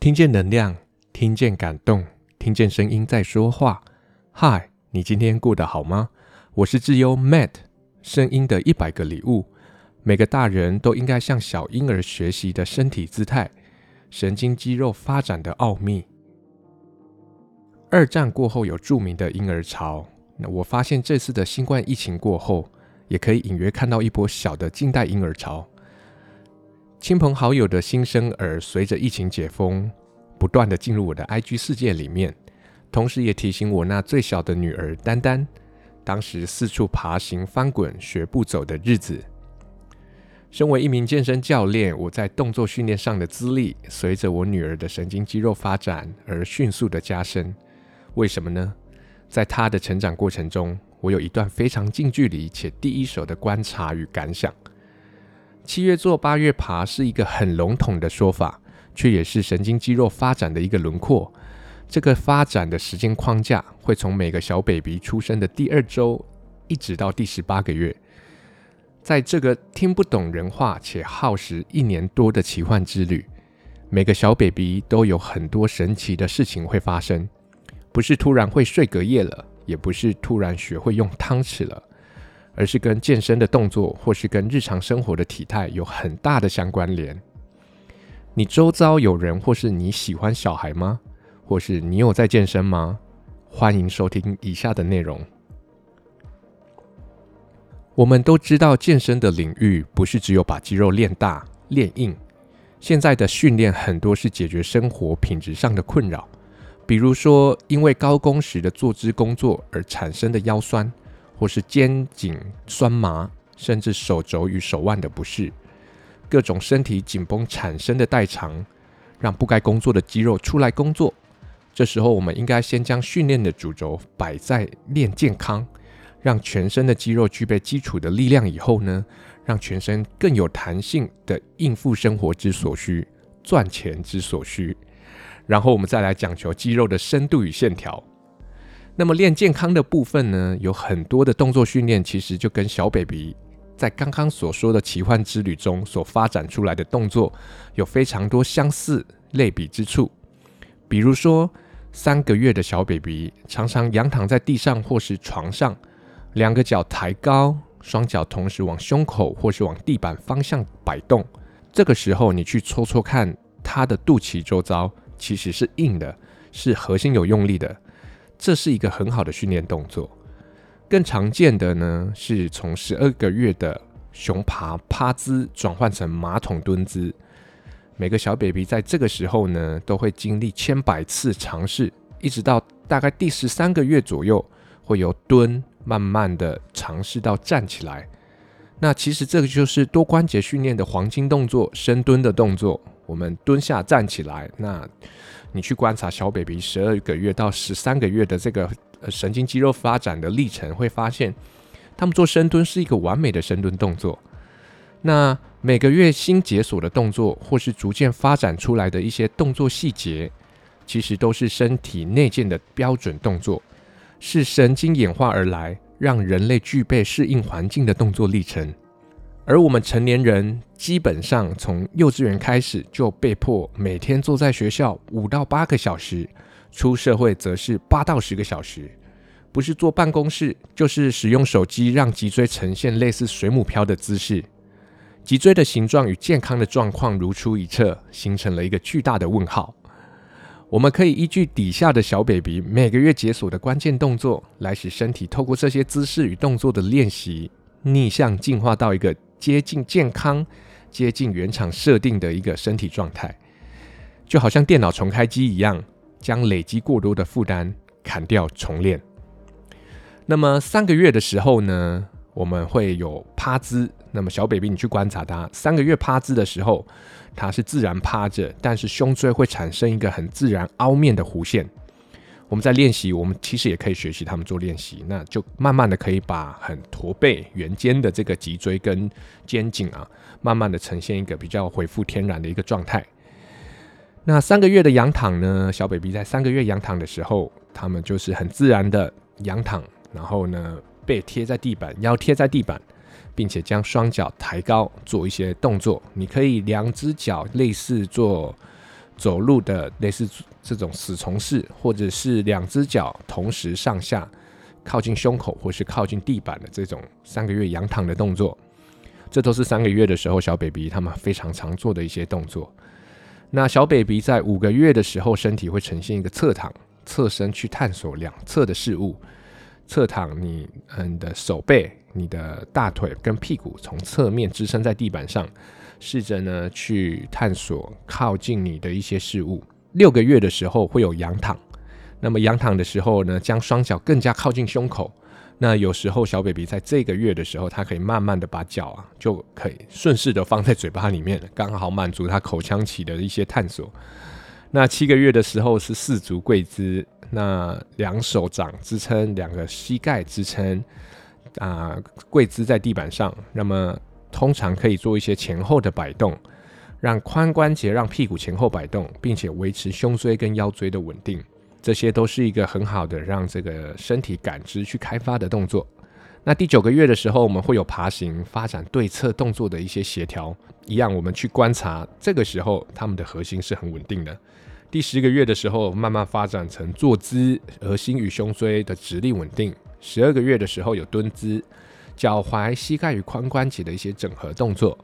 听见能量，听见感动，听见声音在说话。嗨，你今天过得好吗？我是智优 Matt，声音的一百个礼物。每个大人都应该向小婴儿学习的身体姿态，神经肌肉发展的奥秘。二战过后有著名的婴儿潮，那我发现这次的新冠疫情过后，也可以隐约看到一波小的近代婴儿潮。亲朋好友的新生儿随着疫情解封，不断的进入我的 IG 世界里面，同时也提醒我那最小的女儿丹丹，当时四处爬行、翻滚、学步走的日子。身为一名健身教练，我在动作训练上的资历，随着我女儿的神经肌肉发展而迅速的加深。为什么呢？在她的成长过程中，我有一段非常近距离且第一手的观察与感想。七月坐，八月爬是一个很笼统的说法，却也是神经肌肉发展的一个轮廓。这个发展的时间框架会从每个小 baby 出生的第二周，一直到第十八个月。在这个听不懂人话且耗时一年多的奇幻之旅，每个小 baby 都有很多神奇的事情会发生，不是突然会睡隔夜了，也不是突然学会用汤匙了。而是跟健身的动作，或是跟日常生活的体态有很大的相关联。你周遭有人，或是你喜欢小孩吗？或是你有在健身吗？欢迎收听以下的内容。我们都知道，健身的领域不是只有把肌肉练大、练硬。现在的训练很多是解决生活品质上的困扰，比如说因为高工时的坐姿工作而产生的腰酸。或是肩颈酸麻，甚至手肘与手腕的不适，各种身体紧绷产生的代偿，让不该工作的肌肉出来工作。这时候，我们应该先将训练的主轴摆在练健康，让全身的肌肉具备基础的力量以后呢，让全身更有弹性的应付生活之所需、赚钱之所需。然后，我们再来讲求肌肉的深度与线条。那么练健康的部分呢，有很多的动作训练，其实就跟小 baby 在刚刚所说的奇幻之旅中所发展出来的动作有非常多相似类比之处。比如说，三个月的小 baby 常常仰躺在地上或是床上，两个脚抬高，双脚同时往胸口或是往地板方向摆动。这个时候，你去搓搓看，他的肚脐周遭其实是硬的，是核心有用力的。这是一个很好的训练动作。更常见的呢，是从十二个月的熊爬趴姿转换成马桶蹲姿。每个小 baby 在这个时候呢，都会经历千百次尝试，一直到大概第十三个月左右，会由蹲慢慢的尝试到站起来。那其实这个就是多关节训练的黄金动作——深蹲的动作。我们蹲下站起来，那你去观察小 baby 十二个月到十三个月的这个神经肌肉发展的历程，会发现他们做深蹲是一个完美的深蹲动作。那每个月新解锁的动作，或是逐渐发展出来的一些动作细节，其实都是身体内建的标准动作，是神经演化而来，让人类具备适应环境的动作历程。而我们成年人基本上从幼稚园开始就被迫每天坐在学校五到八个小时，出社会则是八到十个小时，不是坐办公室，就是使用手机让脊椎呈现类似水母漂的姿势，脊椎的形状与健康的状况如出一辙，形成了一个巨大的问号。我们可以依据底下的小 baby 每个月解锁的关键动作，来使身体透过这些姿势与动作的练习，逆向进化到一个。接近健康、接近原厂设定的一个身体状态，就好像电脑重开机一样，将累积过多的负担砍掉重练。那么三个月的时候呢，我们会有趴姿。那么小 baby，你去观察他三个月趴姿的时候，他是自然趴着，但是胸椎会产生一个很自然凹面的弧线。我们在练习，我们其实也可以学习他们做练习，那就慢慢的可以把很驼背、圆肩的这个脊椎跟肩颈啊，慢慢的呈现一个比较恢复天然的一个状态。那三个月的仰躺呢，小 baby 在三个月仰躺的时候，他们就是很自然的仰躺，然后呢，背贴在地板，腰贴在地板，并且将双脚抬高做一些动作。你可以两只脚类似做。走路的类似这种死虫式，或者是两只脚同时上下靠近胸口或是靠近地板的这种三个月仰躺的动作，这都是三个月的时候小 baby 他们非常常做的一些动作。那小 baby 在五个月的时候，身体会呈现一个侧躺，侧身去探索两侧的事物。侧躺，你嗯的手背、你的大腿跟屁股从侧面支撑在地板上。试着呢去探索靠近你的一些事物。六个月的时候会有仰躺，那么仰躺的时候呢，将双脚更加靠近胸口。那有时候小 baby 在这个月的时候，他可以慢慢的把脚啊就可以顺势的放在嘴巴里面，刚好满足他口腔期的一些探索。那七个月的时候是四足跪姿，那两手掌支撑，两个膝盖支撑啊，跪姿在地板上。那么通常可以做一些前后的摆动，让髋关节让屁股前后摆动，并且维持胸椎跟腰椎的稳定，这些都是一个很好的让这个身体感知去开发的动作。那第九个月的时候，我们会有爬行、发展对侧动作的一些协调，一样我们去观察，这个时候他们的核心是很稳定的。第十个月的时候，慢慢发展成坐姿，核心与胸椎的直立稳定。十二个月的时候有蹲姿。脚踝、膝盖与髋关节的一些整合动作，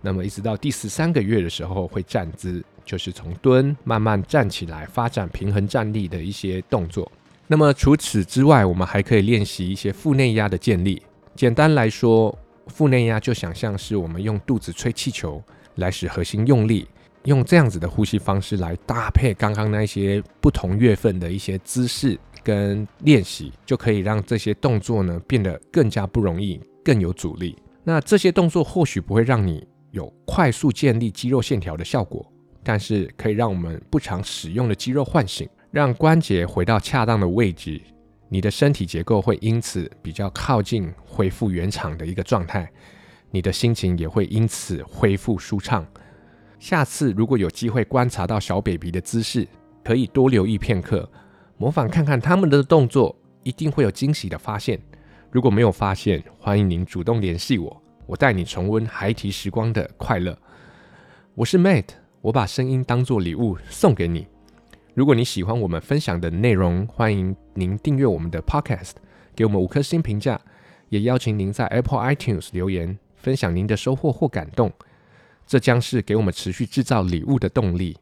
那么一直到第十三个月的时候会站姿，就是从蹲慢慢站起来，发展平衡站立的一些动作。那么除此之外，我们还可以练习一些腹内压的建立。简单来说，腹内压就想象是我们用肚子吹气球来使核心用力，用这样子的呼吸方式来搭配刚刚那些不同月份的一些姿势。跟练习就可以让这些动作呢变得更加不容易，更有阻力。那这些动作或许不会让你有快速建立肌肉线条的效果，但是可以让我们不常使用的肌肉唤醒，让关节回到恰当的位置，你的身体结构会因此比较靠近恢复原厂的一个状态，你的心情也会因此恢复舒畅。下次如果有机会观察到小 baby 的姿势，可以多留意片刻。模仿看看他们的动作，一定会有惊喜的发现。如果没有发现，欢迎您主动联系我，我带你重温孩提时光的快乐。我是 Matt，我把声音当作礼物送给你。如果你喜欢我们分享的内容，欢迎您订阅我们的 Podcast，给我们五颗星评价，也邀请您在 Apple iTunes 留言，分享您的收获或感动。这将是给我们持续制造礼物的动力。